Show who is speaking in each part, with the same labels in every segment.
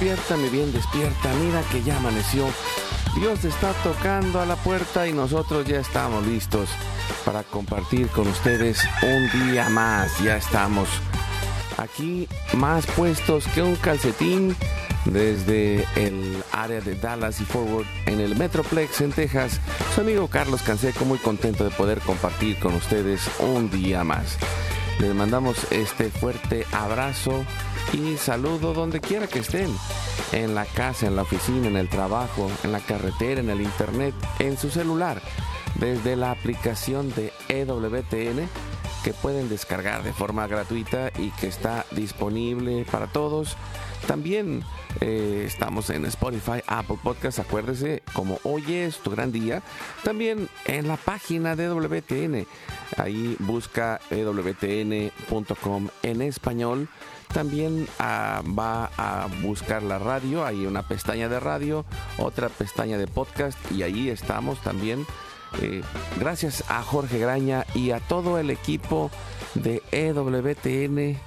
Speaker 1: Despierta, mi bien, despierta. Mira que ya amaneció. Dios está tocando a la puerta y nosotros ya estamos listos para compartir con ustedes un día más. Ya estamos aquí más puestos que un calcetín desde el área de Dallas y Forward en el Metroplex en Texas. Su amigo Carlos Canseco muy contento de poder compartir con ustedes un día más. Les mandamos este fuerte abrazo y saludo donde quiera que estén. En la casa, en la oficina, en el trabajo, en la carretera, en el internet, en su celular. Desde la aplicación de EWTN que pueden descargar de forma gratuita y que está disponible para todos. También eh, estamos en Spotify, Apple Podcast, acuérdese, como hoy es tu gran día. También en la página de EWTN, ahí busca ewtn.com en español. También ah, va a buscar la radio, hay una pestaña de radio, otra pestaña de podcast y ahí estamos también. Eh, gracias a Jorge Graña y a todo el equipo de EWTN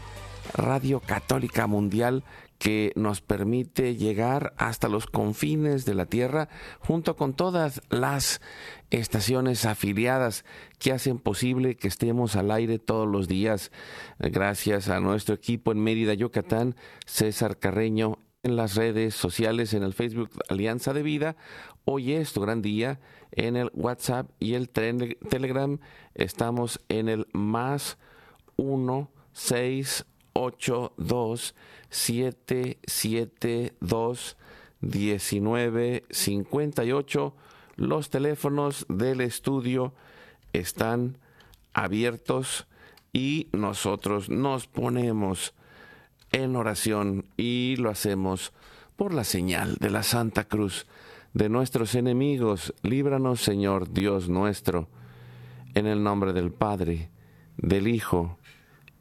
Speaker 1: Radio Católica Mundial que nos permite llegar hasta los confines de la Tierra junto con todas las estaciones afiliadas que hacen posible que estemos al aire todos los días. Gracias a nuestro equipo en Mérida, Yucatán, César Carreño en las redes sociales, en el Facebook Alianza de Vida. Hoy es tu gran día. En el WhatsApp y el Telegram estamos en el más 1 6 8 2 7 7 2 19 58. Los teléfonos del estudio están abiertos y nosotros nos ponemos en oración y lo hacemos por la señal de la Santa Cruz de nuestros enemigos. Líbranos, Señor Dios nuestro, en el nombre del Padre, del Hijo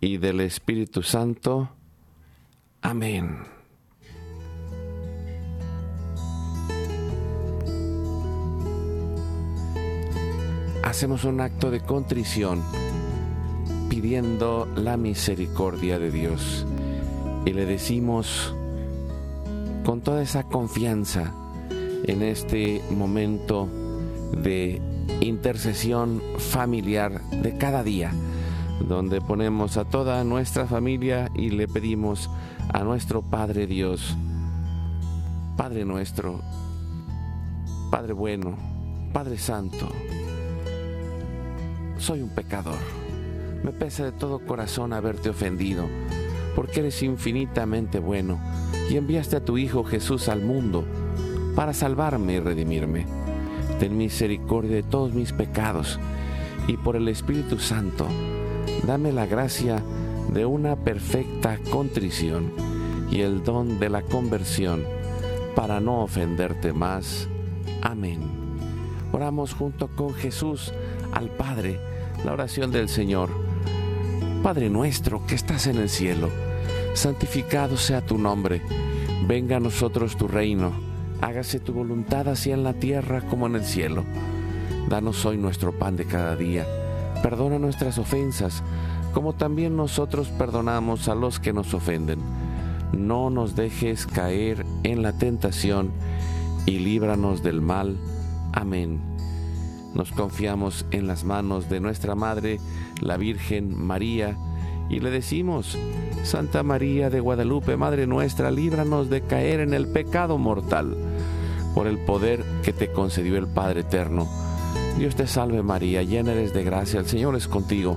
Speaker 1: y del Espíritu Santo. Amén. Hacemos un acto de contrición pidiendo la misericordia de Dios y le decimos con toda esa confianza en este momento de intercesión familiar de cada día, donde ponemos a toda nuestra familia y le pedimos a nuestro Padre Dios, Padre nuestro, Padre bueno, Padre Santo, soy un pecador. Me pesa de todo corazón haberte ofendido, porque eres infinitamente bueno y enviaste a tu Hijo Jesús al mundo para salvarme y redimirme. Ten misericordia de todos mis pecados y por el Espíritu Santo, dame la gracia de una perfecta contrición y el don de la conversión para no ofenderte más. Amén. Oramos junto con Jesús al Padre la oración del Señor. Padre nuestro que estás en el cielo, santificado sea tu nombre, venga a nosotros tu reino, hágase tu voluntad así en la tierra como en el cielo. Danos hoy nuestro pan de cada día, perdona nuestras ofensas, como también nosotros perdonamos a los que nos ofenden. No nos dejes caer en la tentación y líbranos del mal. Amén. Nos confiamos en las manos de nuestra Madre, la Virgen María, y le decimos, Santa María de Guadalupe, Madre nuestra, líbranos de caer en el pecado mortal, por el poder que te concedió el Padre Eterno. Dios te salve María, llena eres de gracia, el Señor es contigo.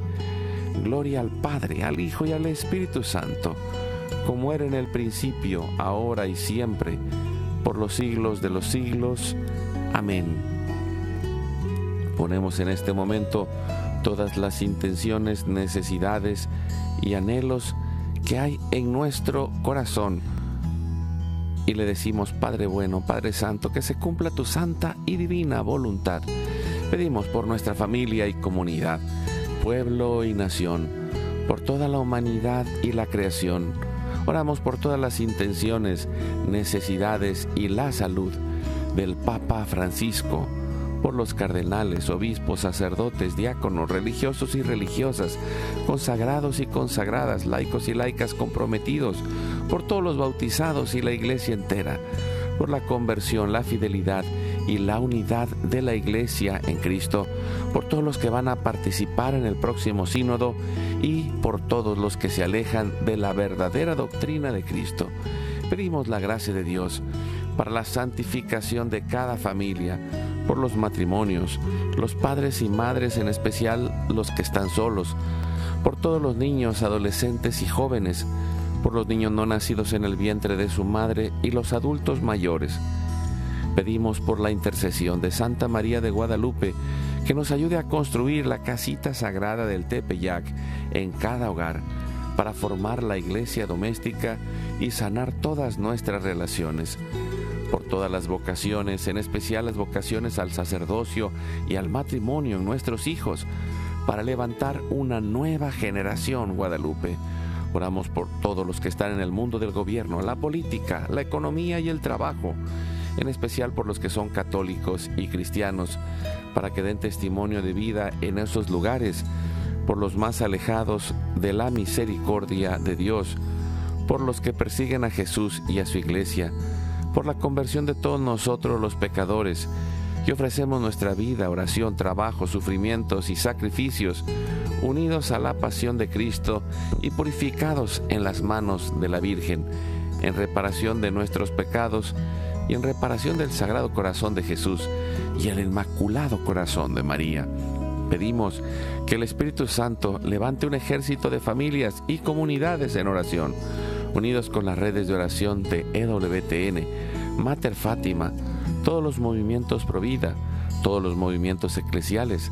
Speaker 1: Gloria al Padre, al Hijo y al Espíritu Santo, como era en el principio, ahora y siempre, por los siglos de los siglos. Amén. Ponemos en este momento todas las intenciones, necesidades y anhelos que hay en nuestro corazón. Y le decimos, Padre bueno, Padre Santo, que se cumpla tu santa y divina voluntad. Pedimos por nuestra familia y comunidad pueblo y nación, por toda la humanidad y la creación. Oramos por todas las intenciones, necesidades y la salud del Papa Francisco, por los cardenales, obispos, sacerdotes, diáconos, religiosos y religiosas, consagrados y consagradas, laicos y laicas comprometidos, por todos los bautizados y la iglesia entera, por la conversión, la fidelidad y la unidad de la iglesia en Cristo, por todos los que van a participar en el próximo sínodo y por todos los que se alejan de la verdadera doctrina de Cristo. Pedimos la gracia de Dios para la santificación de cada familia, por los matrimonios, los padres y madres, en especial los que están solos, por todos los niños, adolescentes y jóvenes, por los niños no nacidos en el vientre de su madre y los adultos mayores. Pedimos por la intercesión de Santa María de Guadalupe que nos ayude a construir la casita sagrada del Tepeyac en cada hogar para formar la iglesia doméstica y sanar todas nuestras relaciones. Por todas las vocaciones, en especial las vocaciones al sacerdocio y al matrimonio en nuestros hijos, para levantar una nueva generación Guadalupe. Oramos por todos los que están en el mundo del gobierno, la política, la economía y el trabajo en especial por los que son católicos y cristianos, para que den testimonio de vida en esos lugares, por los más alejados de la misericordia de Dios, por los que persiguen a Jesús y a su iglesia, por la conversión de todos nosotros los pecadores, y ofrecemos nuestra vida, oración, trabajo, sufrimientos y sacrificios, unidos a la pasión de Cristo y purificados en las manos de la Virgen, en reparación de nuestros pecados, y en reparación del Sagrado Corazón de Jesús y el Inmaculado Corazón de María. Pedimos que el Espíritu Santo levante un ejército de familias y comunidades en oración, unidos con las redes de oración de EWTN, Mater Fátima, todos los movimientos Provida, todos los movimientos eclesiales,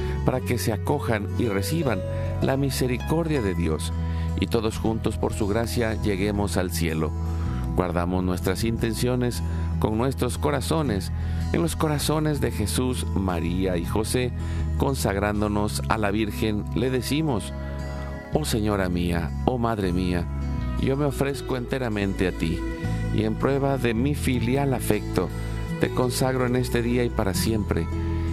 Speaker 1: para que se acojan y reciban la misericordia de Dios. Y todos juntos por su gracia lleguemos al cielo. Guardamos nuestras intenciones con nuestros corazones en los corazones de Jesús, María y José, consagrándonos a la Virgen, le decimos, Oh Señora mía, oh Madre mía, yo me ofrezco enteramente a ti, y en prueba de mi filial afecto, te consagro en este día y para siempre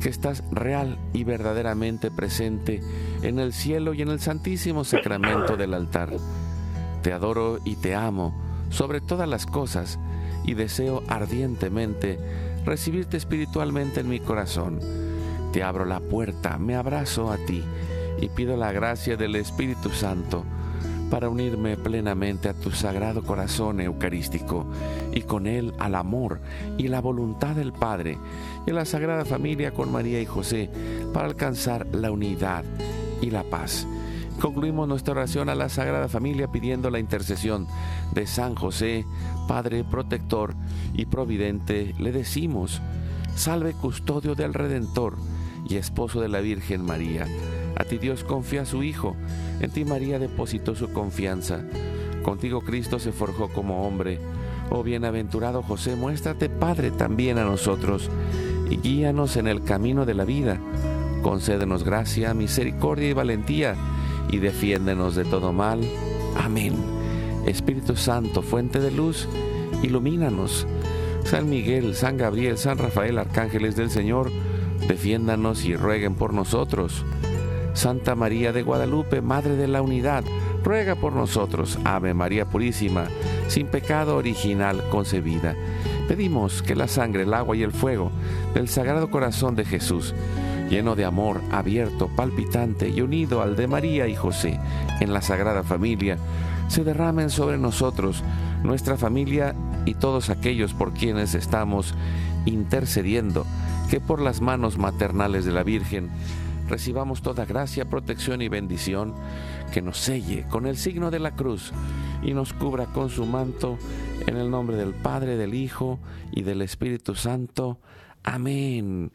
Speaker 1: que estás real y verdaderamente presente en el cielo y en el santísimo sacramento del altar. Te adoro y te amo sobre todas las cosas y deseo ardientemente recibirte espiritualmente en mi corazón. Te abro la puerta, me abrazo a ti y pido la gracia del Espíritu Santo para unirme plenamente a tu sagrado corazón eucarístico y con él al amor y la voluntad del Padre y a la Sagrada Familia con María y José para alcanzar la unidad y la paz. Concluimos nuestra oración a la Sagrada Familia pidiendo la intercesión de San José, Padre protector y providente. Le decimos, salve custodio del Redentor y esposo de la Virgen María. A ti Dios confía a su Hijo, en ti María depositó su confianza. Contigo Cristo se forjó como hombre. Oh bienaventurado José, muéstrate Padre también a nosotros y guíanos en el camino de la vida. Concédenos gracia, misericordia y valentía y defiéndenos de todo mal. Amén. Espíritu Santo, fuente de luz, ilumínanos. San Miguel, San Gabriel, San Rafael, arcángeles del Señor, defiéndanos y rueguen por nosotros. Santa María de Guadalupe, Madre de la Unidad, ruega por nosotros. Ave María Purísima, sin pecado original concebida. Pedimos que la sangre, el agua y el fuego del Sagrado Corazón de Jesús, lleno de amor, abierto, palpitante y unido al de María y José en la Sagrada Familia, se derramen sobre nosotros, nuestra familia y todos aquellos por quienes estamos intercediendo, que por las manos maternales de la Virgen recibamos toda gracia, protección y bendición, que nos selle con el signo de la cruz y nos cubra con su manto, en el nombre del Padre, del Hijo y del Espíritu Santo. Amén.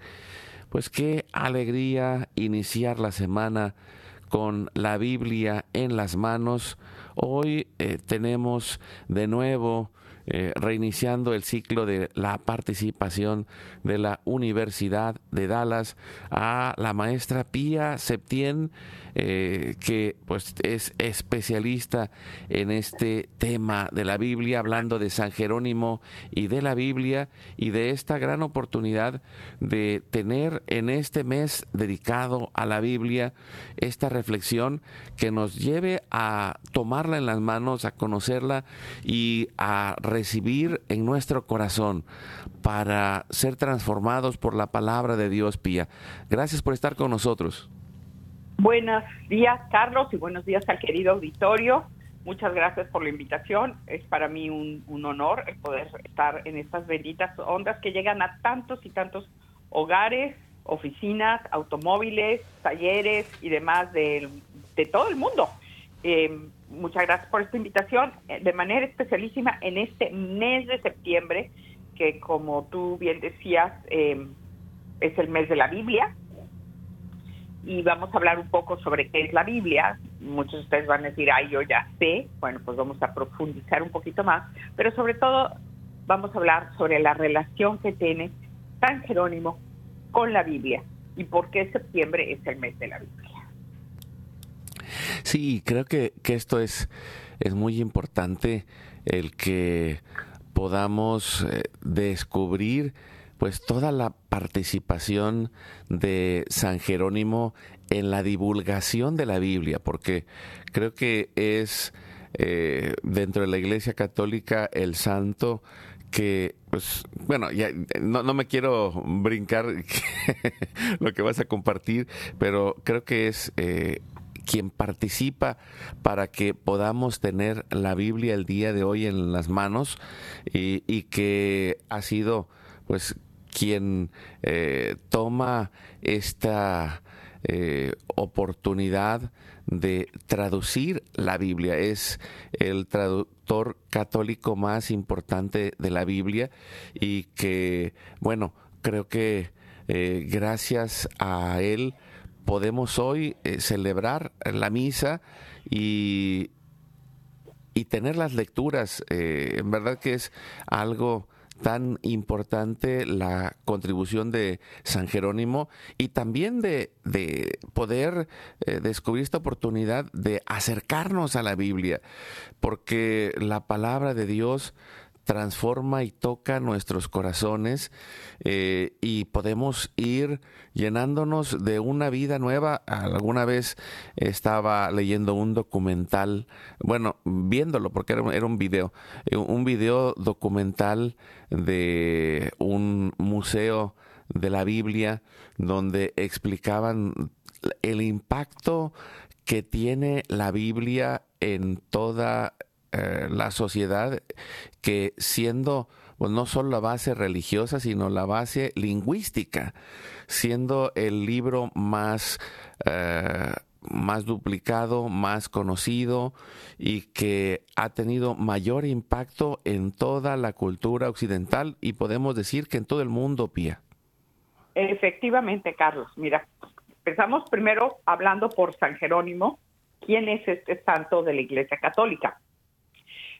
Speaker 1: Pues qué alegría iniciar la semana con la Biblia en las manos. Hoy eh, tenemos de nuevo eh, reiniciando el ciclo de la participación de la Universidad de Dallas a la maestra Pía Septién, eh, que pues es especialista en este tema de la Biblia, hablando de San Jerónimo y de la Biblia y de esta gran oportunidad de tener en este mes dedicado a la Biblia esta reflexión que nos lleve a tomarla en las manos, a conocerla y a recibir en nuestro corazón para ser transformados por la palabra de Dios, Pía. Gracias por estar con nosotros.
Speaker 2: Buenos días, Carlos, y buenos días al querido auditorio. Muchas gracias por la invitación. Es para mí un, honor el poder estar en estas benditas ondas que llegan a tantos y tantos hogares, oficinas, automóviles, talleres y demás de, todo el mundo. Eh, muchas gracias por esta invitación. Eh, de manera especialísima en este mes de septiembre, que como tú bien decías, eh, es el mes de la Biblia. Y vamos a hablar un poco sobre qué es la Biblia. Muchos de ustedes van a decir, ay, yo ya sé. Bueno, pues vamos a profundizar un poquito más. Pero sobre todo vamos a hablar sobre la relación que tiene San Jerónimo con la Biblia y por qué septiembre es el mes de la Biblia.
Speaker 1: Sí, creo que, que esto es, es muy importante el que podamos eh, descubrir pues toda la participación de San Jerónimo en la divulgación de la Biblia, porque creo que es eh, dentro de la Iglesia Católica el santo que, pues, bueno, ya no, no me quiero brincar lo que vas a compartir, pero creo que es eh, quien participa para que podamos tener la Biblia el día de hoy en las manos y, y que ha sido, pues, quien eh, toma esta eh, oportunidad de traducir la Biblia. Es el traductor católico más importante de la Biblia y que, bueno, creo que eh, gracias a él podemos hoy celebrar la misa y, y tener las lecturas. En verdad que es algo tan importante la contribución de San Jerónimo y también de, de poder descubrir esta oportunidad de acercarnos a la Biblia, porque la palabra de Dios transforma y toca nuestros corazones eh, y podemos ir llenándonos de una vida nueva. Alguna vez estaba leyendo un documental, bueno, viéndolo porque era, era un video, eh, un video documental de un museo de la Biblia donde explicaban el impacto que tiene la Biblia en toda eh, la sociedad que siendo pues, no solo la base religiosa, sino la base lingüística, siendo el libro más, eh, más duplicado, más conocido y que ha tenido mayor impacto en toda la cultura occidental y podemos decir que en todo el mundo, Pía.
Speaker 2: Efectivamente, Carlos. Mira, empezamos primero hablando por San Jerónimo, quién es este santo de la Iglesia Católica.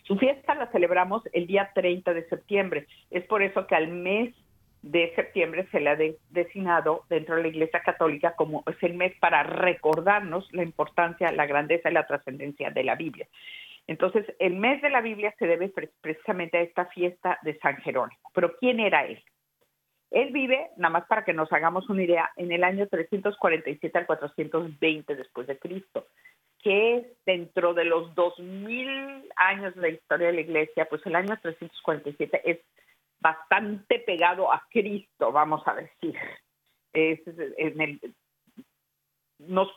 Speaker 2: Su fiesta la celebramos el día 30 de septiembre. Es por eso que al mes de septiembre se le ha designado dentro de la Iglesia Católica como es el mes para recordarnos la importancia, la grandeza y la trascendencia de la Biblia. Entonces, el mes de la Biblia se debe precisamente a esta fiesta de San Jerónimo. Pero ¿quién era él? Él vive, nada más para que nos hagamos una idea, en el año 347 al 420 después de Cristo que dentro de los 2000 años de la historia de la iglesia, pues el año 347 es bastante pegado a Cristo, vamos a decir. Es en el, unos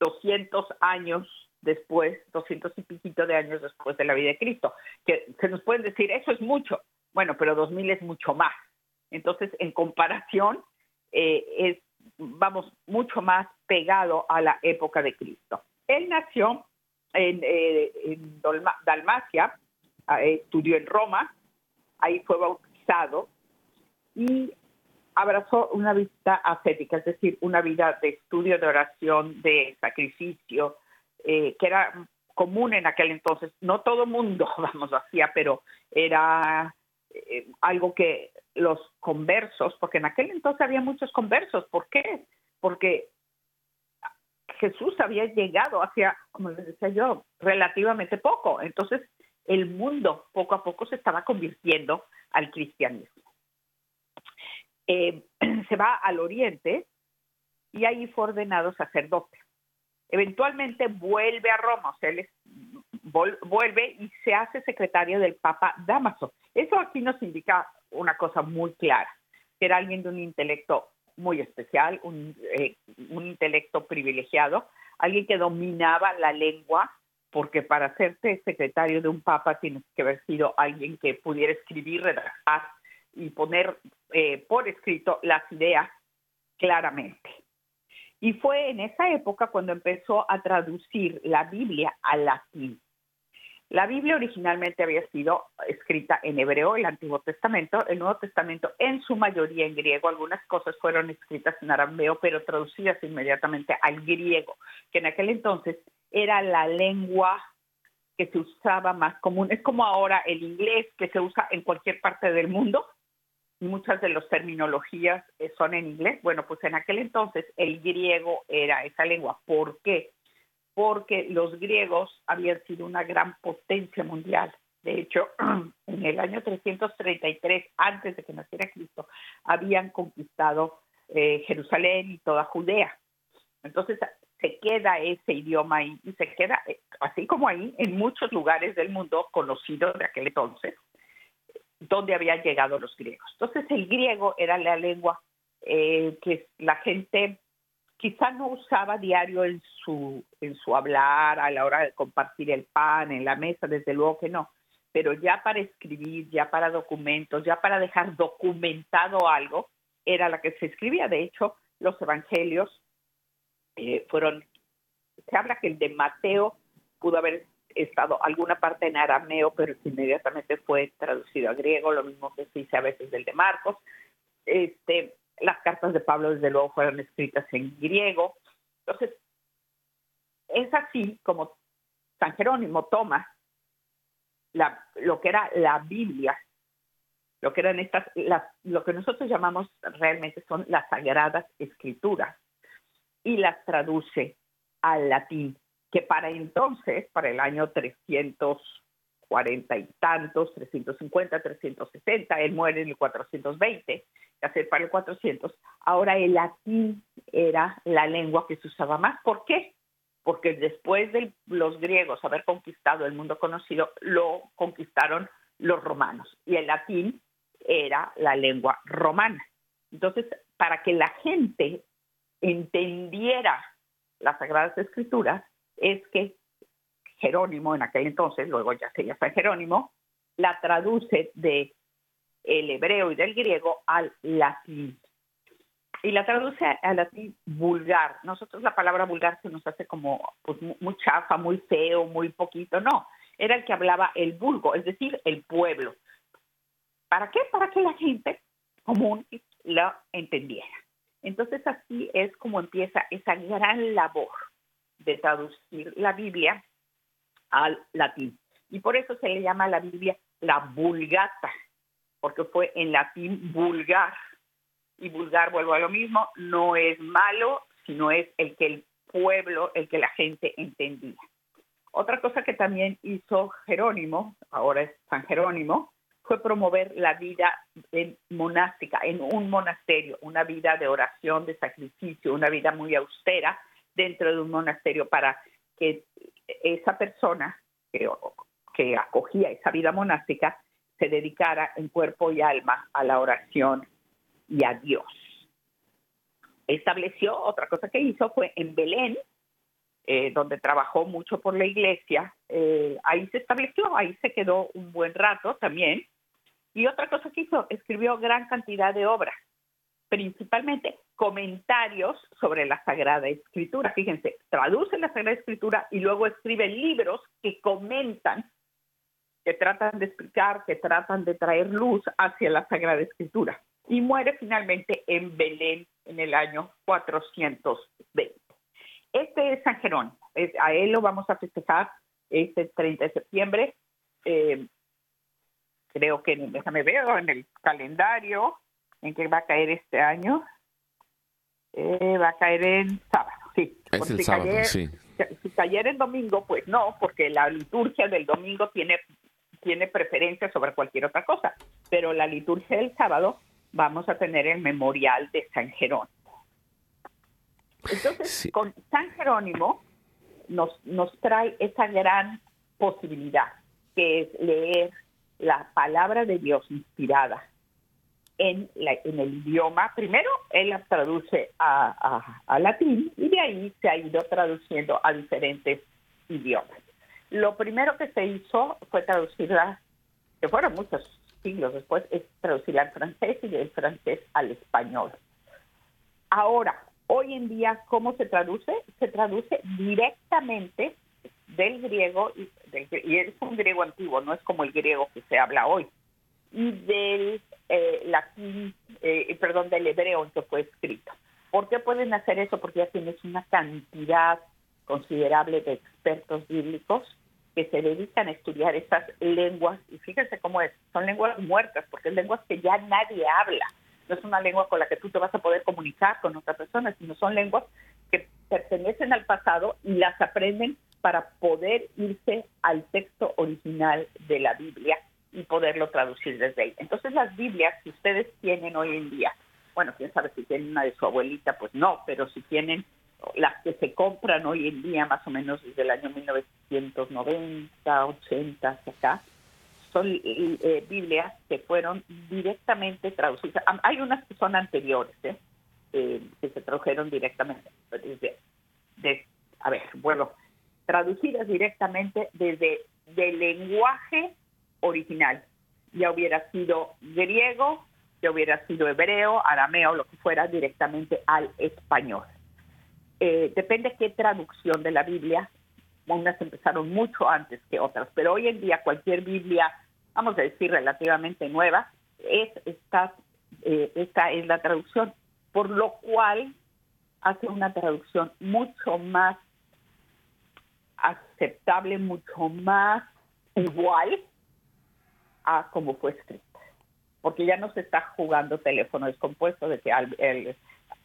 Speaker 2: 200 años después, 200 y piquito de años después de la vida de Cristo, que se nos pueden decir, eso es mucho, bueno, pero 2000 es mucho más. Entonces, en comparación, eh, es, vamos, mucho más pegado a la época de Cristo. Él nació en, eh, Dalmacia, eh, estudió en Roma, ahí fue bautizado y abrazó una vida ascética, es decir, una vida de estudio, de oración, de sacrificio, eh, que era común en aquel entonces. No todo mundo, vamos, hacía, pero era algo que los conversos, porque en aquel entonces había muchos conversos, ¿por qué? Porque Jesús había llegado hacia, como les decía yo, relativamente poco. Entonces, el mundo poco a poco se estaba convirtiendo al cristianismo. Eh, se va al oriente y ahí fue ordenado sacerdote. Eventualmente vuelve a Roma, o sea, él vuelve y se hace secretario del Papa Damaso. Eso aquí nos indica una cosa muy clara, que era alguien de un intelecto muy especial, eh, un, intelecto privilegiado, alguien que dominaba la lengua, porque para hacerte secretario de un papa tienes que haber sido alguien que pudiera escribir, redactar y poner eh, por escrito las ideas claramente. Y fue en esa época cuando empezó a traducir la Biblia al latín. La Biblia originalmente había sido escrita en hebreo, el Antiguo Testamento, el Nuevo Testamento en su mayoría en griego, algunas cosas fueron escritas en arameo, pero traducidas inmediatamente al griego, que en aquel entonces era la lengua que se usaba más común. Es como ahora el inglés que se usa en cualquier parte del mundo, muchas de las terminologías eh, son en inglés. Bueno, pues en aquel entonces el griego era esa lengua. ¿Por qué? Porque los griegos habían sido una gran potencia mundial. De hecho, en el año 333, antes de que naciera Cristo, habían conquistado eh, Jerusalén y toda Judea. Entonces se queda ese idioma ahí y se queda, eh, así como ahí, en muchos lugares del mundo conocidos de aquel entonces, donde habían llegado los griegos. Entonces el griego era la lengua eh, que la gente quizá no usaba diario en su, en su hablar, a la hora de compartir el pan, en la mesa, desde luego que no, pero ya para escribir, ya para documentos, ya para dejar documentado algo, era la que se escribía. De hecho, los evangelios eh, fueron, se habla que el de Mateo pudo haber estado alguna parte en arameo, pero inmediatamente fue traducido a griego, lo mismo que se dice a veces del de Marcos. Este, las cartas de Pablo, desde luego, fueron escritas en griego. Entonces, es así como San Jerónimo toma lo que era la Biblia, lo que eran estas, lo que nosotros llamamos realmente son las sagradas escrituras, y las traduce al latín, que para entonces, para el año 340 y tantos, 350, 360, él muere en el 420, hacer para el 400, ahora el latín era la lengua que se usaba más. ¿Por qué? Porque después de los griegos haber conquistado el mundo conocido, lo conquistaron los romanos y el latín era la lengua romana. Entonces, para que la gente entendiera las Sagradas Escrituras, es que Jerónimo, en aquel entonces, luego ya se llama Jerónimo, la traduce de el hebreo y del griego al latín. Y la traduce al latín vulgar. Nosotros la palabra vulgar se nos hace como pues, muy chafa, muy feo, muy poquito. No, era el que hablaba el vulgo, es decir, el pueblo. ¿Para qué? Para que la gente común lo entendiera. Entonces así es como empieza esa gran labor de traducir la Biblia al latín. Y por eso se le llama a la Biblia la vulgata, porque fue en latín vulgar. Y vulgar, vuelvo a lo mismo, no es malo, sino es el que el pueblo, el que la gente entendía. Otra cosa que también hizo Jerónimo, ahora es San Jerónimo, fue promover la vida monástica, en un monasterio, una vida de oración, de sacrificio, una vida muy austera dentro de un monasterio para que esa persona que, acogía esa vida monástica se dedicara en cuerpo y alma a la oración y a Dios. Estableció, otra cosa que hizo fue en Belén, eh, donde trabajó mucho por la iglesia, eh, ahí se estableció, ahí se quedó un buen rato también. Y otra cosa que hizo, escribió gran cantidad de obras, principalmente comentarios sobre la Sagrada Escritura. Fíjense, traduce la Sagrada Escritura y luego escribe libros que comentan que tratan de explicar, que tratan de traer luz hacia la Sagrada Escritura. Y muere finalmente en Belén en el año 420. Este es San Jerónimo. a él lo vamos a festejar este 30 de septiembre. Eh, creo que, déjame ver, en el calendario en que va a caer este año. Eh, va a caer en sábado, sí.
Speaker 1: Es el sábado, sí.
Speaker 2: Si cayera en domingo, pues no, porque la liturgia del domingo tiene tiene preferencia sobre cualquier otra cosa, pero la liturgia del sábado vamos a tener el memorial de San Jerónimo. Entonces, con San Jerónimo nos, nos trae esa gran posibilidad, que es leer la palabra de Dios inspirada en, en el idioma. Primero, él la traduce a, latín y de ahí se ha ido traduciendo a diferentes idiomas. Lo primero que se hizo fue traducirla, que fueron muchos siglos después, es traducirla al francés y del francés al español. Ahora, hoy en día, ¿cómo se traduce? Se traduce directamente del griego, y, es un griego antiguo, no es como el griego que se habla hoy, y del eh, latín, eh, perdón, del hebreo en que fue escrito. ¿Por qué pueden hacer eso? Porque ya tienes una cantidad considerable de expertos bíblicos que se dedican a estudiar estas lenguas, y fíjense cómo es, son lenguas muertas, porque es lenguas que ya nadie habla. No es una lengua con la que tú te vas a poder comunicar con otras personas, sino son lenguas que pertenecen al pasado y las aprenden para poder irse al texto original de la Biblia poderlo traducir desde ahí. Entonces las Biblias que ustedes tienen hoy en día, bueno, quién sabe si tienen una de su abuelita, pues no, pero si tienen las que se compran hoy en día, más o menos desde el año 1990, 80 hasta acá, son eh, Biblias que fueron directamente traducidas. Hay unas que son anteriores, ¿eh? eh que se tradujeron directamente desde, de, a ver, bueno, traducidas directamente desde del lenguaje original. Ya hubiera sido griego, ya hubiera sido hebreo, arameo, lo que fuera, directamente al español. Eh, depende qué traducción de la Biblia. Unas empezaron mucho antes que otras, pero hoy en día cualquier Biblia, vamos a decir relativamente nueva, es esta, eh, esta es la traducción, por lo cual hace una traducción mucho más aceptable, mucho más igual a como fue escrito. Porque ya no se está jugando teléfono descompuesto de que el,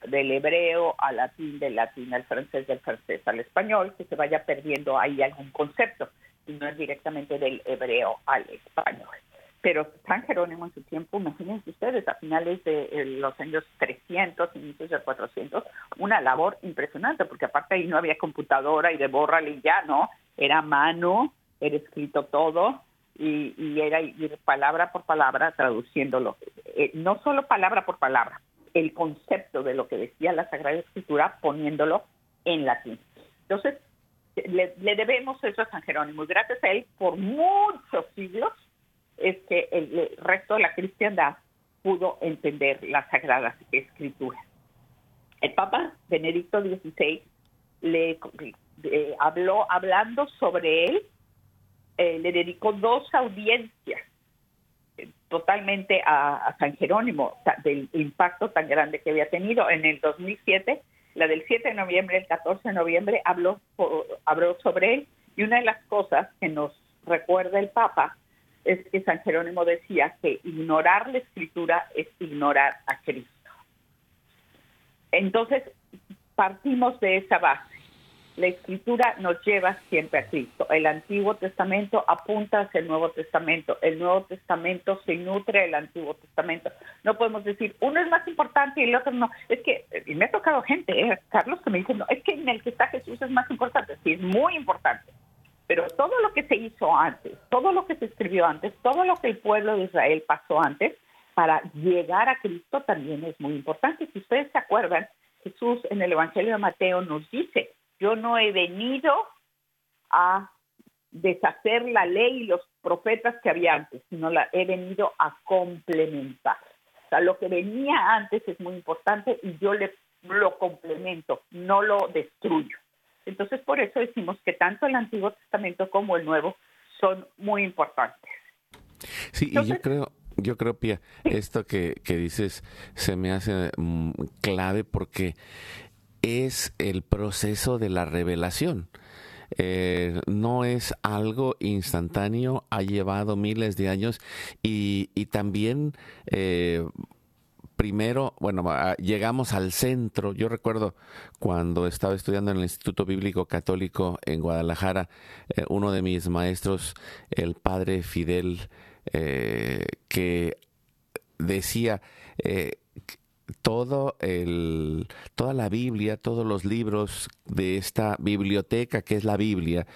Speaker 2: del hebreo al latín, del latín al francés, del francés al español, que se vaya perdiendo ahí algún concepto, y no es directamente del hebreo al español. Pero San Jerónimo en su tiempo, imagínense ustedes, a finales de eh, los años 300, inicios de 400, una labor impresionante, porque aparte ahí no había computadora y de bórrale y ya, ¿no? Era mano, era escrito todo, y, y era ir palabra por palabra traduciéndolo. Eh, no solo palabra por palabra, el concepto de lo que decía la Sagrada Escritura poniéndolo en latín. Entonces, le, le debemos eso a San Jerónimo y gracias a él por muchos siglos es que el, resto de la cristiandad pudo entender las sagradas escrituras. El Papa Benedicto XVI le eh, habló, hablando sobre él, eh, le dedicó dos audiencias eh, totalmente a, San Jerónimo, del impacto tan grande que había tenido. En el 2007, la del 7 de noviembre, el 14 de noviembre, habló, habló sobre él y una de las cosas que nos recuerda el Papa es que San Jerónimo decía que ignorar la escritura es ignorar a Cristo. Entonces, partimos de esa base. La escritura nos lleva siempre a Cristo. El Antiguo Testamento apunta hacia el Nuevo Testamento. El Nuevo Testamento se nutre del Antiguo Testamento. No podemos decir, uno es más importante y el otro no. Es que, y me ha tocado gente, ¿eh? Carlos, que me dice, no, es que en el que está Jesús es más importante. Sí, es muy importante pero todo lo que se hizo antes, todo lo que se escribió antes, todo lo que el pueblo de Israel pasó antes, para llegar a Cristo también es muy importante. Si ustedes se acuerdan, Jesús en el Evangelio de Mateo nos dice, yo no he venido a deshacer la ley y los profetas que había antes, sino la he venido a complementar. O sea, lo que venía antes es muy importante y yo le lo complemento, no lo destruyo. Entonces, por eso decimos que tanto el Antiguo Testamento como el Nuevo son muy importantes.
Speaker 1: Sí, y yo creo, yo creo, Pia, esto que, dices se me hace mm, clave porque es el proceso de la revelación. Eh, no es algo instantáneo, ha llevado miles de años y, y también eh, primero, bueno, llegamos al centro. Yo recuerdo cuando estaba estudiando en el Instituto Bíblico Católico en Guadalajara, eh, uno de mis maestros, el padre Fidel, que decía, todo el, toda la Biblia, todos los libros de esta biblioteca que es la Biblia,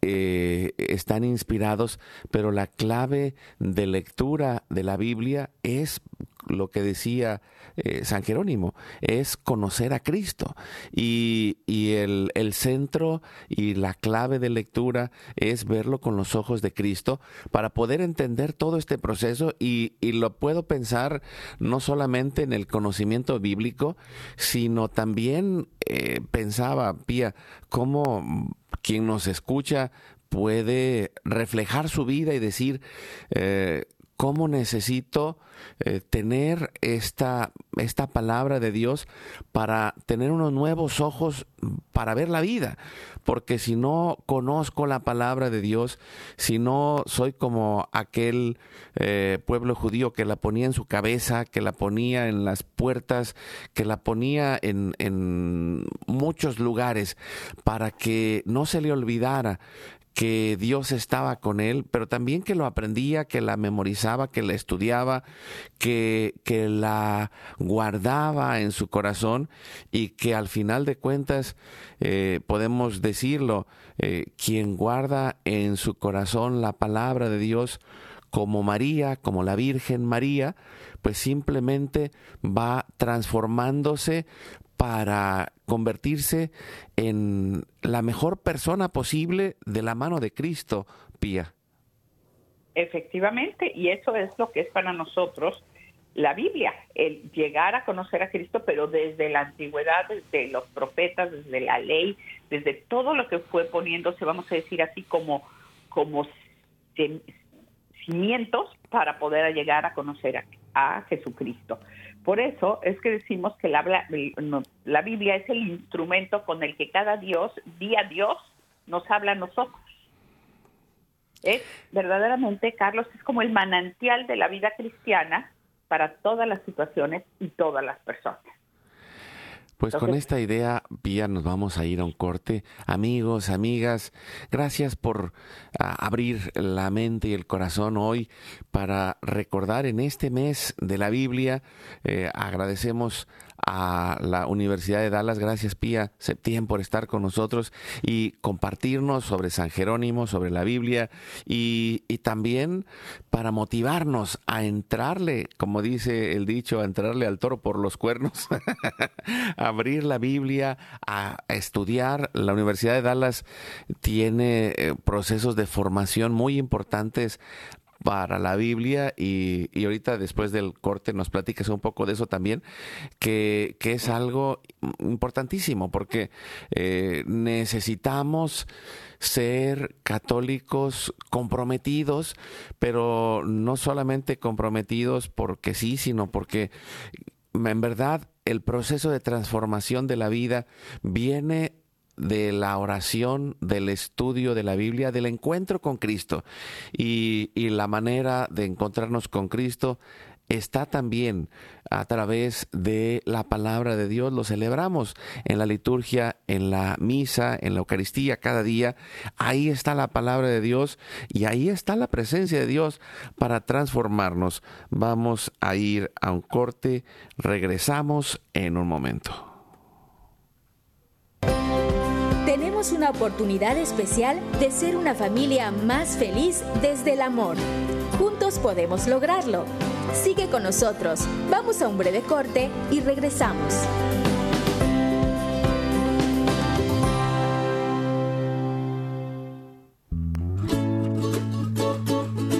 Speaker 1: están inspirados, pero la clave de lectura de la Biblia es lo que decía eh, San Jerónimo, es conocer a Cristo. Y, el, centro y la clave de lectura es verlo con los ojos de Cristo para poder entender todo este proceso y, lo puedo pensar no solamente en el conocimiento bíblico, sino también eh, pensaba, Pía, cómo quien nos escucha puede reflejar su vida y decir, eh, cómo necesito eh, tener esta, esta palabra de Dios para tener unos nuevos ojos para ver la vida. Porque si no conozco la palabra de Dios, si no soy como aquel eh, pueblo judío que la ponía en su cabeza, que la ponía en las puertas, que la ponía en, en muchos lugares para que no se le olvidara que Dios estaba con él, pero también que lo aprendía, que la memorizaba, que la estudiaba, que, que la guardaba en su corazón y que al final de cuentas eh, podemos decirlo, eh, quien guarda en su corazón la palabra de Dios, como María, como la Virgen María, pues simplemente va transformándose para convertirse en la mejor persona posible de la mano de Cristo, Pía.
Speaker 2: Efectivamente, y eso es lo que es para nosotros la Biblia, el llegar a conocer a Cristo, pero desde la antigüedad, desde los profetas, desde la ley, desde todo lo que fue poniéndose, vamos a decir así, como, como cimientos para poder llegar a conocer a, a Jesucristo. Por eso es que decimos que la, la Biblia es el instrumento con el que cada Dios, día Dios, nos habla a nosotros. Es verdaderamente, Carlos, es como el manantial de la vida cristiana para todas las situaciones y todas las personas.
Speaker 1: Pues con esta idea, Pía, nos vamos a ir a un corte. Amigos, amigas, gracias por ah, abrir la mente y el corazón hoy para recordar en este mes de la Biblia. Eh, agradecemos a la Universidad de Dallas. Gracias, Pía Septién, por estar con nosotros y compartirnos sobre San Jerónimo, sobre la Biblia y, también para motivarnos a entrarle, como dice el dicho, a entrarle al toro por los cuernos, a abrir la Biblia, a estudiar. La Universidad de Dallas tiene eh, procesos de formación muy importantes para la Biblia y, ahorita después del corte nos platicas un poco de eso también, que, es algo importantísimo porque eh, necesitamos ser católicos comprometidos, pero no solamente comprometidos porque sí, sino porque en verdad el proceso de transformación de la vida viene de la oración, del estudio de la Biblia, del encuentro con Cristo. Y, la manera de encontrarnos con Cristo está también a través de la palabra de Dios. Lo celebramos en la liturgia, en la misa, en la Eucaristía cada día. Ahí está la palabra de Dios y ahí está la presencia de Dios para transformarnos. Vamos a ir a un corte. Regresamos en un momento.
Speaker 3: Una oportunidad especial de ser una familia más feliz desde el amor. Juntos podemos lograrlo. Sigue con nosotros. Vamos a un breve corte y regresamos.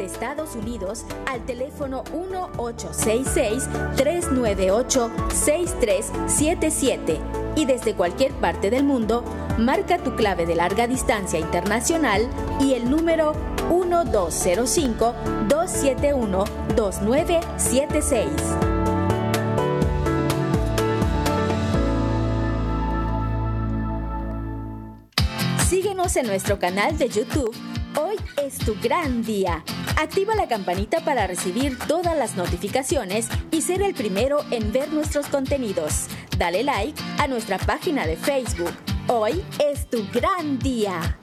Speaker 3: Estados Unidos al teléfono 1866-398-6377 y desde cualquier parte del mundo, marca tu clave de larga distancia internacional y el número 1205-271-2976. Síguenos en nuestro canal de YouTube. Hoy es tu gran día. Activa la campanita para recibir todas las notificaciones y ser el primero en ver nuestros contenidos. Dale like a nuestra página de Facebook. Hoy es tu gran día.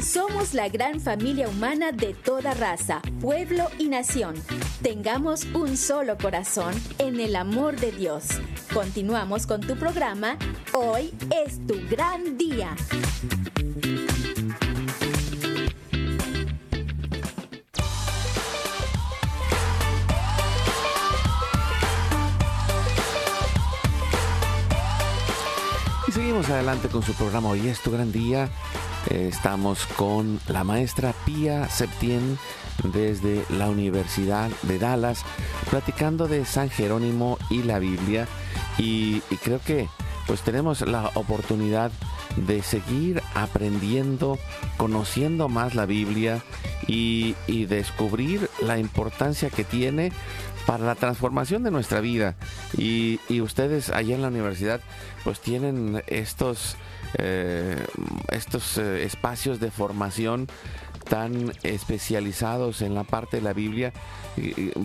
Speaker 3: Somos la gran familia humana de toda raza, pueblo y nación. Tengamos un solo corazón en el amor de Dios. Continuamos con tu programa. Hoy es tu gran día.
Speaker 1: Y seguimos adelante con su programa Hoy es tu gran día. Estamos con la maestra Pía Septién desde la Universidad de Dallas, platicando de San Jerónimo y la Biblia. Y, creo que pues tenemos la oportunidad de seguir aprendiendo, conociendo más la Biblia y, descubrir la importancia que tiene para la transformación de nuestra vida. Y, ustedes allá en la universidad pues tienen estos, eh, estos eh, espacios de formación tan especializados en la parte de la Biblia.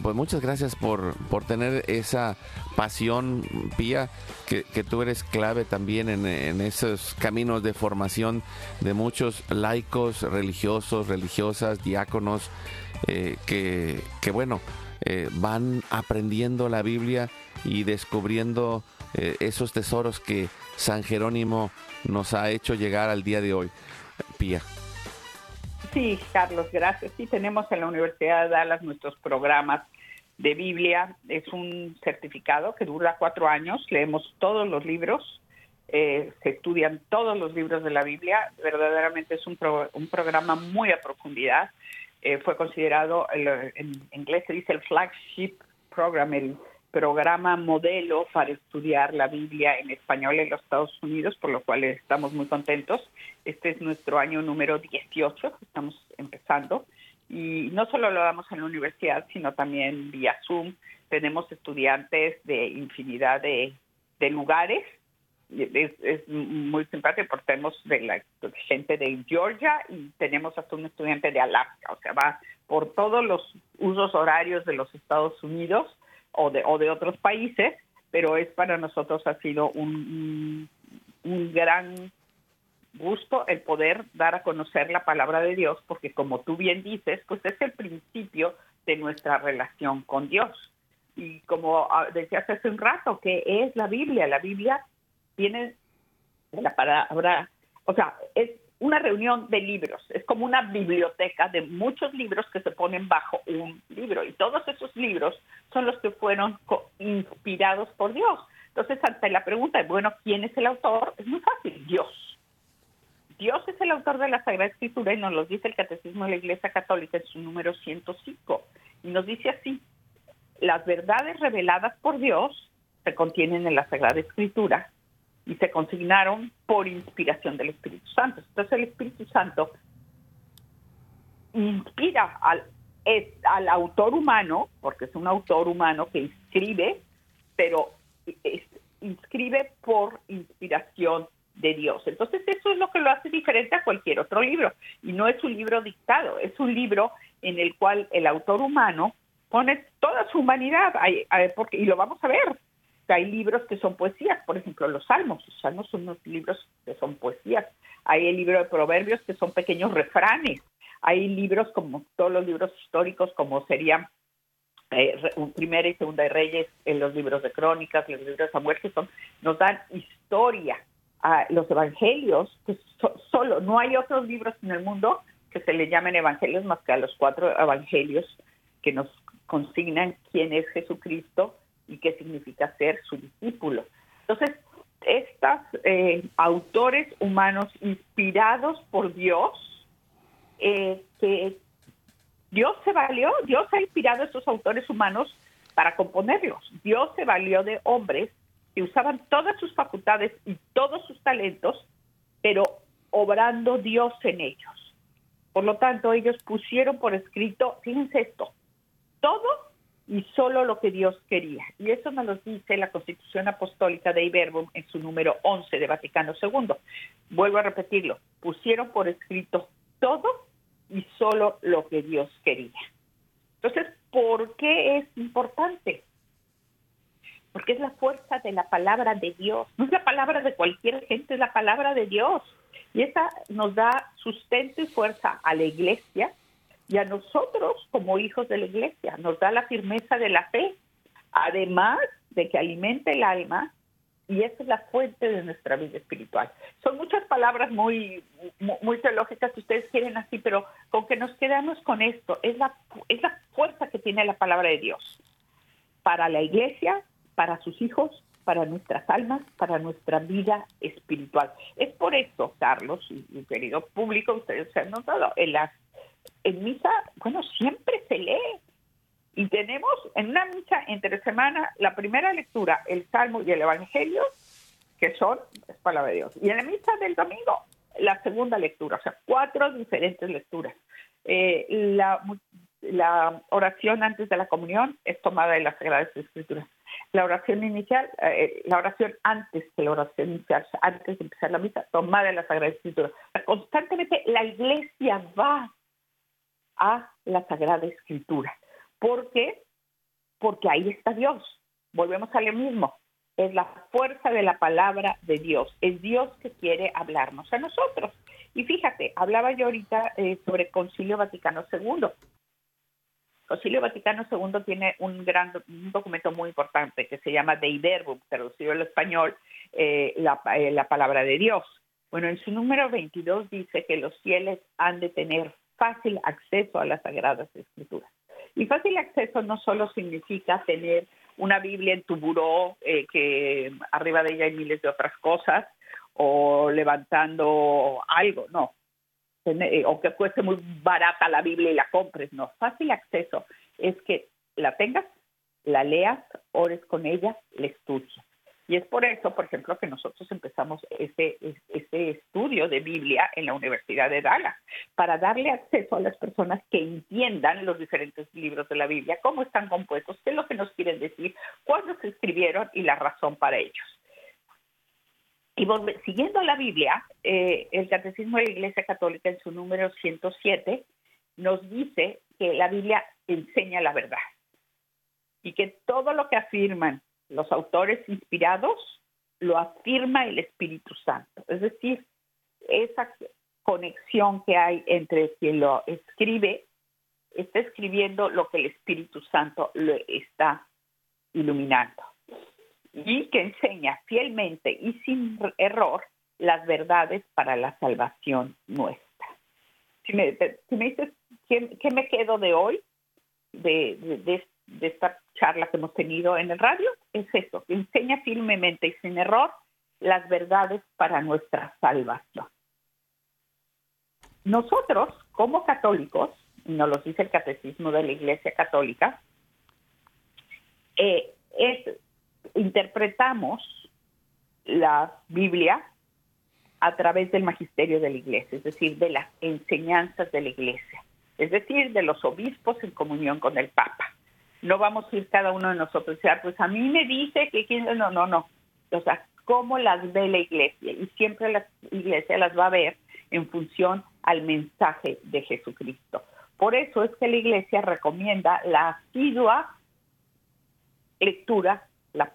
Speaker 1: pues muchas gracias por, por tener esa pasión, Pía, que, tú eres clave también en, esos caminos de formación de muchos laicos, religiosos, religiosas, diáconos, eh, que, bueno, eh, van aprendiendo la Biblia y descubriendo eh, esos tesoros que San Jerónimo nos ha hecho llegar al día de hoy. Pía.
Speaker 2: Sí, Carlos, gracias. Sí, tenemos en la Universidad de Dallas nuestros programas de Biblia. Es un certificado que dura cuatro años. Leemos todos los libros, eh, se estudian todos los libros de la Biblia. Verdaderamente es un, un programa muy a profundidad. Eh, fue considerado, en inglés se dice el flagship program, el programa modelo para estudiar la Biblia en español en los Estados Unidos, por lo cual estamos muy contentos. Este es nuestro año número 18, estamos empezando. Y no solo lo damos en la universidad, sino también vía Zoom. Tenemos estudiantes de infinidad de, lugares. Es, es, muy simpático porque tenemos de la gente de Georgia y tenemos hasta un estudiante de Alaska. O sea, va por todos los usos horarios de los Estados Unidos o de, o de otros países, pero es para nosotros ha sido un, un gran gusto el poder dar a conocer la palabra de Dios, porque como tú bien dices, pues es el principio de nuestra relación con Dios. Y como ah, decías hace un rato, ¿qué es la Biblia? La Biblia tiene la palabra, o sea, es una reunión de libros, es como una biblioteca de muchos libros que se ponen bajo un libro y todos esos libros son los que fueron inspirados por Dios. Entonces, ante la pregunta de, bueno, ¿quién es el autor? Es muy fácil, Dios. Dios es el autor de la Sagrada Escritura y nos lo dice el Catecismo de la Iglesia Católica en su número 105. Y nos dice así, las verdades reveladas por Dios se contienen en la Sagrada Escritura y se consignaron por inspiración del Espíritu Santo. Entonces el Espíritu Santo inspira al, al autor humano, porque es un autor humano que escribe, pero inscribe por inspiración de Dios. Entonces eso es lo que lo hace diferente a cualquier otro libro. Y no es un libro dictado, es un libro en el cual el autor humano pone toda su humanidad, porque, y lo vamos a ver, hay libros que son poesías, por ejemplo, los salmos. Los salmos son unos libros que son poesías. Hay el libro de proverbios que son pequeños refranes. Hay libros como todos los libros históricos, como serían eh, Primera y Segunda de Reyes, en los libros de crónicas, los libros de Samuel, que son, nos dan historia. a los evangelios, que solo, no hay otros libros en el mundo que se le llamen evangelios más que a los cuatro evangelios que nos consignan quién es Jesucristo y qué significa ser su discípulo. Entonces, estos eh, autores humanos inspirados por Dios, eh, que Dios se valió, Dios ha inspirado a estos autores humanos para componerlos. Dios se valió de hombres que usaban todas sus facultades y todos sus talentos, pero obrando Dios en ellos. Por lo tanto, ellos pusieron por escrito, fíjense esto, todo y solo lo que Dios quería. Y eso nos lo dice la Constitución Apostólica de Iberbum en su número 11 de Vaticano II. Vuelvo a repetirlo, pusieron por escrito todo y solo lo que Dios quería. Entonces, ¿por qué es importante? Porque es la fuerza de la palabra de Dios. No es la palabra de cualquier gente, es la palabra de Dios. Y esa nos da sustento y fuerza a la iglesia y a nosotros como hijos de la iglesia. Nos da la firmeza de la fe, además de que alimenta el alma y esa es la fuente de nuestra vida espiritual. Son muchas palabras muy, muy teológicas que ustedes quieren así, pero con que nos quedamos con esto, es la, es la fuerza que tiene la palabra de Dios para la iglesia, para sus hijos, para nuestras almas, para nuestra vida espiritual. Es por eso, Carlos y, y querido público, ustedes se han notado en las en misa, bueno, siempre se lee. Y tenemos en una misa entre semana la primera lectura, el Salmo y el Evangelio, que son, es palabra de Dios. Y en la misa del domingo, la segunda lectura, o sea, cuatro diferentes lecturas. Eh, la, la oración antes de la comunión es tomada de las Sagradas Escrituras. La oración inicial, eh, la oración antes de la oración inicial, antes de empezar la misa, tomada de las Sagradas Escrituras. Constantemente la iglesia va a la Sagrada Escritura. ¿Por qué? Porque ahí está Dios. Volvemos a lo mismo. Es la fuerza de la palabra de Dios. Es Dios que quiere hablarnos a nosotros. Y fíjate, hablaba yo ahorita eh, sobre Concilio Vaticano II. Concilio Vaticano II tiene un gran documento muy importante que se llama Dei Verbum, traducido al español, eh, la, eh, la palabra de Dios. Bueno, en su número 22 dice que los fieles han de tener fácil acceso a las Sagradas Escrituras. Y fácil acceso no solo significa tener una Biblia en tu buró, eh, que arriba de ella hay miles de otras cosas, o levantando algo, no. Eh, o que cueste muy barata la Biblia y la compres, no. Fácil acceso es que la tengas, la leas, ores con ella, la estudies. Y es por eso, por ejemplo, que nosotros empezamos ese estudio de Biblia en la Universidad de Dallas, para darle acceso a las personas que entiendan los diferentes libros de la Biblia, cómo están compuestos, qué es lo que nos quieren decir, cuándo se escribieron y la razón para ellos. Y siguiendo la Biblia, eh, el Catecismo de la Iglesia Católica en su número 107 nos dice que la Biblia enseña la verdad y que todo lo que afirman los autores inspirados lo afirma el Espíritu Santo. Es decir, esa conexión que hay entre quien lo escribe, está escribiendo lo que el Espíritu Santo lo está iluminando y que enseña fielmente y sin error las verdades para la salvación nuestra. Si me, dices, ¿qué, me quedo de hoy, de esta charla que hemos tenido en el radio es eso, que enseña firmemente y sin error las verdades para nuestra salvación. Nosotros, como católicos, nos lo dice el catecismo de la Iglesia Católica, eh, interpretamos la Biblia a través del magisterio de la Iglesia, es decir, de las enseñanzas de la Iglesia, es decir, de los obispos en comunión con el Papa no vamos a ir cada uno de nosotros. O sea, pues a mí me dice que no, no, no. O sea, cómo las ve la iglesia. Y siempre la iglesia las va a ver en función al mensaje de Jesucristo. Por eso es que la iglesia recomienda la asidua lectura, la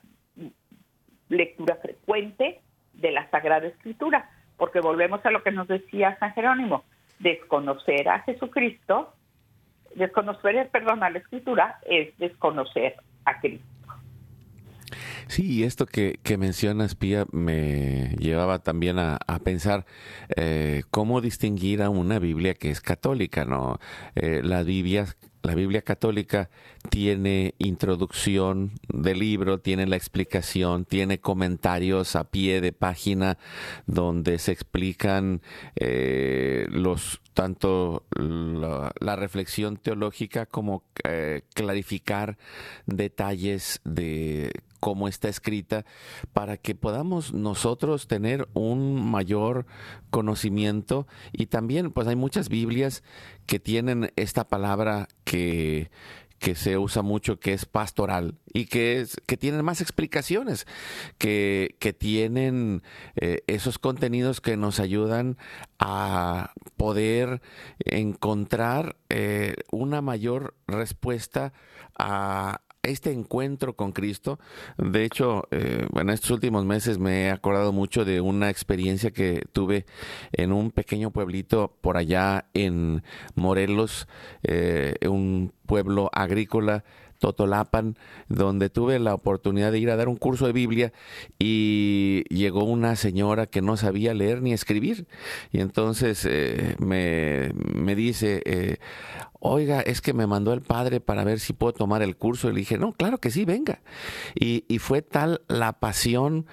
Speaker 2: lectura frecuente de la Sagrada Escritura, porque volvemos a lo que nos decía San Jerónimo, desconocer a Jesucristo desconocer, perdón, a la escritura es desconocer a Cristo.
Speaker 1: Sí, esto que, que mencionas, Pía, me llevaba también a, pensar eh, cómo distinguir a una Biblia que es católica, ¿no? Eh, la Biblia la Biblia católica tiene introducción del libro, tiene la explicación, tiene comentarios a pie de página donde se explican eh, los tanto la, reflexión teológica como eh, clarificar detalles de cómo está escrita para que podamos nosotros tener un mayor conocimiento. Y también pues hay muchas Biblias que tienen esta palabra que que se usa mucho, que es pastoral y que, es, que tienen más explicaciones, que, que tienen eh, esos contenidos que nos ayudan a poder encontrar eh, una mayor respuesta a, este encuentro con Cristo. De hecho, eh, en estos últimos meses me he acordado mucho de una experiencia que tuve en un pequeño pueblito por allá en Morelos, eh, un pueblo agrícola Totolapan, donde tuve la oportunidad de ir a dar un curso de Biblia y llegó una señora que no sabía leer ni escribir. Y entonces eh, me, me, dice, eh, oiga, es que me mandó el padre para ver si puedo tomar el curso. Y le dije, no, claro que sí, venga. Y, y fue tal la pasión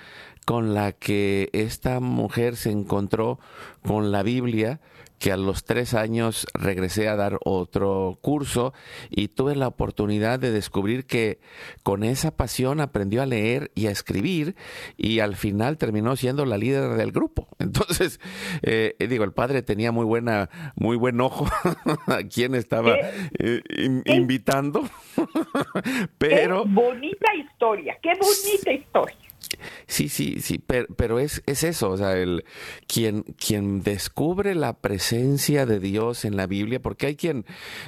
Speaker 1: con la que esta mujer se encontró con la Biblia que a los tres años regresé a dar otro curso y tuve la oportunidad de descubrir que con esa pasión aprendió a leer y a escribir y al final terminó siendo la líder del grupo. Entonces, eh, digo, el padre tenía muy buena, muy buen ojo a quien estaba eh, invitando, pero...
Speaker 2: Qué bonita historia, qué bonita historia.
Speaker 1: Sí, sí, sí, pero, es, es, eso, o sea, el, quien, quien descubre la presencia de Dios en la Biblia, porque hay quien,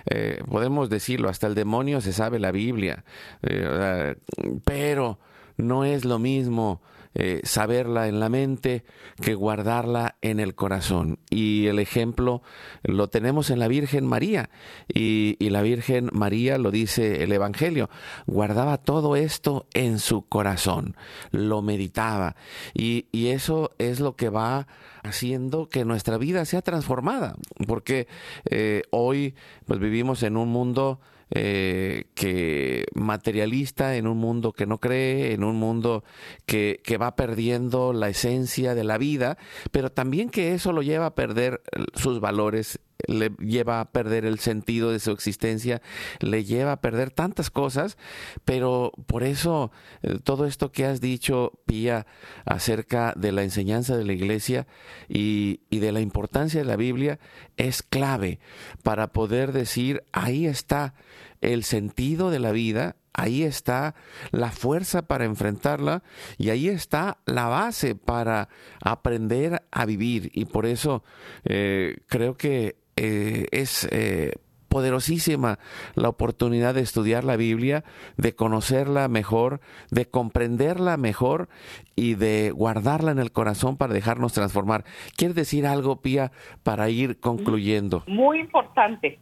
Speaker 1: eh, podemos decirlo, hasta el demonio se sabe la Biblia, eh, pero no es lo mismo eh, saberla en la mente que guardarla en el corazón. Y el ejemplo lo tenemos en la Virgen María. Y, la Virgen María, lo dice el Evangelio, guardaba todo esto en su corazón, lo meditaba. Y, eso es lo que va haciendo que nuestra vida sea transformada. Porque eh, hoy pues, vivimos en un mundo eh, que materialista, en un mundo que no cree, en un mundo que, que, va perdiendo la esencia de la vida, pero también que eso lo lleva a perder sus valores le lleva a perder el sentido de su existencia, le lleva a perder tantas cosas, pero por eso eh, todo esto que has dicho, Pía, acerca de la enseñanza de la iglesia y, y de la importancia de la Biblia, es clave para poder decir, ahí está el sentido de la vida, ahí está la fuerza para enfrentarla y ahí está la base para aprender a vivir. Y por eso eh, creo que eh, es eh, poderosísima la oportunidad de estudiar la Biblia, de conocerla mejor, de comprenderla mejor y de guardarla en el corazón para dejarnos transformar. ¿Quieres decir algo, Pía, para ir concluyendo?
Speaker 2: Muy importante.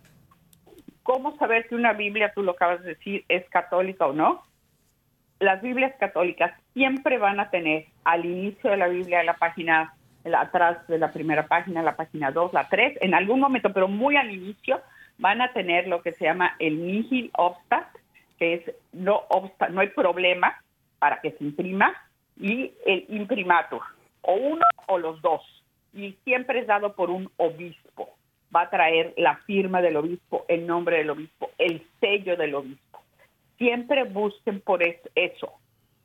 Speaker 2: ¿Cómo saber si una Biblia, tú lo acabas de decir, es católica o no? Las Biblias católicas siempre van a tener al inicio de la Biblia, de la página atrás de la primera página, la página 2, la 3, en algún momento, pero muy al inicio, van a tener lo que se llama el nihil obstat, que es no obsta, no hay problema para que se imprima, y el imprimatur, o uno o los dos, y siempre es dado por un obispo. Va a traer la firma del obispo, el nombre del obispo, el sello del obispo. Siempre busquen por eso,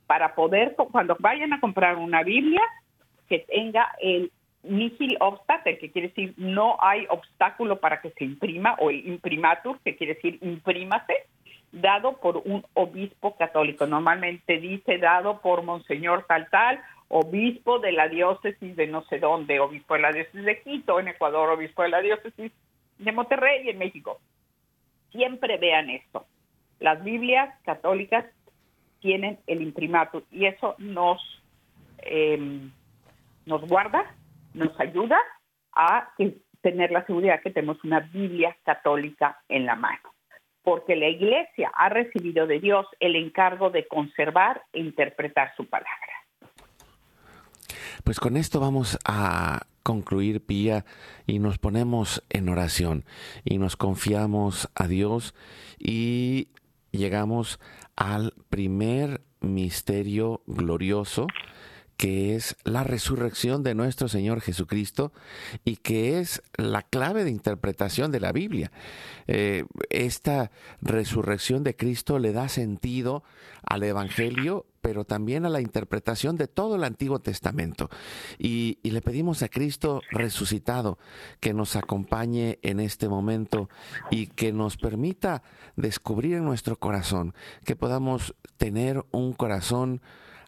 Speaker 2: para poder, cuando vayan a comprar una Biblia, que tenga el nihil obstacle, que quiere decir no hay obstáculo para que se imprima, o el imprimatur, que quiere decir imprímase, dado por un obispo católico. Normalmente dice dado por Monseñor tal tal, obispo de la diócesis de no sé dónde, obispo de la diócesis de Quito, en Ecuador, obispo de la diócesis de Monterrey, en México. Siempre vean esto. Las Biblias católicas tienen el imprimatur y eso nos... Eh, nos guarda, nos ayuda a tener la seguridad que tenemos una Biblia católica en la mano, porque la Iglesia ha recibido de Dios el encargo de conservar e interpretar su palabra.
Speaker 1: Pues con esto vamos a concluir, Pía, y nos ponemos en oración y nos confiamos a Dios y llegamos al primer misterio glorioso que es la resurrección de nuestro Señor Jesucristo y que es la clave de interpretación de la Biblia. Eh, esta resurrección de Cristo le da sentido al Evangelio, pero también a la interpretación de todo el Antiguo Testamento. Y, y le pedimos a Cristo resucitado que nos acompañe en este momento y que nos permita descubrir en nuestro corazón, que podamos tener un corazón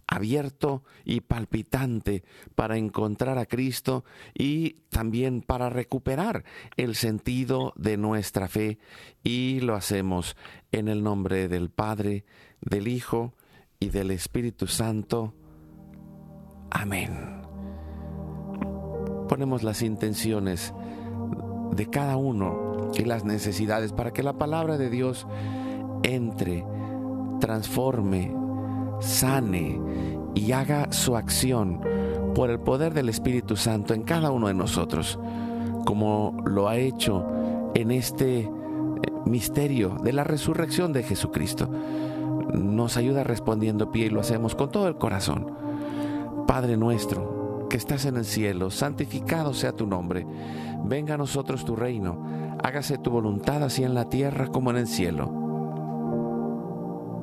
Speaker 1: abierto y palpitante para encontrar a Cristo y también para recuperar el sentido de nuestra fe y lo hacemos en el nombre del Padre, del Hijo y del Espíritu Santo. Amén. Ponemos las intenciones de cada uno y las necesidades para que la palabra de Dios entre, transforme, sane y haga su acción por el poder del Espíritu Santo en cada uno de nosotros, como lo ha hecho en este eh, misterio de la resurrección de Jesucristo. Nos ayuda respondiendo pie y lo hacemos con todo el corazón. Padre nuestro, que estás en el cielo, santificado sea tu nombre. Venga a nosotros tu reino. Hágase tu voluntad así en la tierra como en el cielo.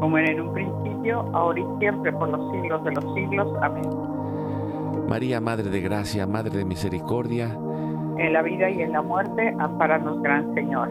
Speaker 2: Como era en un principio, ahora y siempre, por los siglos de los siglos. Amén.
Speaker 1: María, Madre de Gracia, Madre de Misericordia,
Speaker 2: En la vida y en la muerte, amparanos, Gran Señor.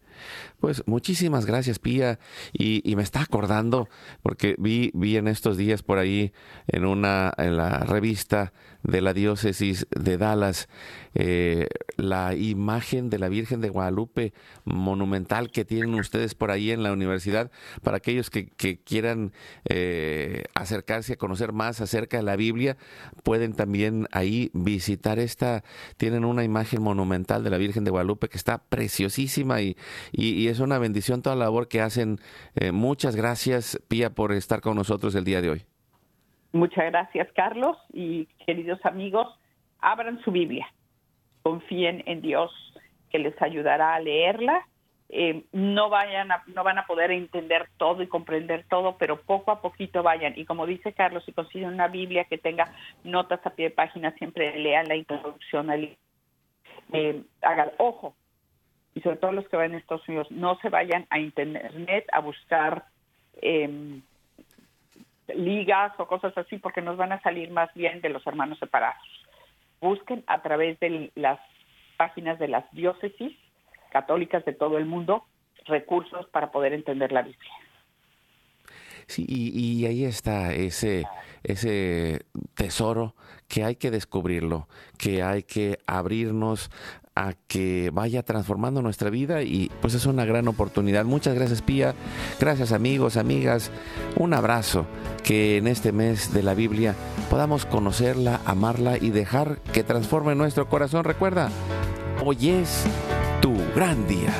Speaker 1: Pues muchísimas gracias, Pía. Y, y me está acordando, porque vi, vi en estos días por ahí en una en la revista de la diócesis de Dallas. Eh, la imagen de la Virgen de Guadalupe monumental que tienen ustedes por ahí en la universidad para aquellos que, que quieran eh, acercarse a conocer más acerca de la Biblia pueden también ahí visitar esta tienen una imagen monumental de la Virgen de Guadalupe que está preciosísima y, es una bendición toda la labor que hacen. Eh, muchas gracias Pía por estar con nosotros el día de hoy
Speaker 2: Muchas gracias, Carlos. Y queridos amigos, abran su Biblia. Confíen en Dios, que les ayudará a leerla. Eh, no, vayan a, no van a poder entender todo y comprender todo, pero poco a poquito vayan. Y como dice Carlos, si consiguen una Biblia que tenga notas a pie de página, siempre lean la introducción al. Eh, hagan ojo, y sobre todo los que van a Estados Unidos, no se vayan a Internet a buscar eh, ligas o cosas así, porque nos van a salir más bien de los hermanos separados. Busquen a través de las páginas de las diócesis católicas de todo el mundo recursos para poder entender la Biblia.
Speaker 1: Sí, y, ahí está ese, ese tesoro que hay que descubrirlo, que hay que abrirnos que vaya transformando nuestra vida y pues es una gran oportunidad. Muchas gracias Pía, gracias amigos, amigas, un abrazo, que en este mes de la Biblia podamos conocerla, amarla y dejar que transforme nuestro corazón. Recuerda, hoy es tu gran día.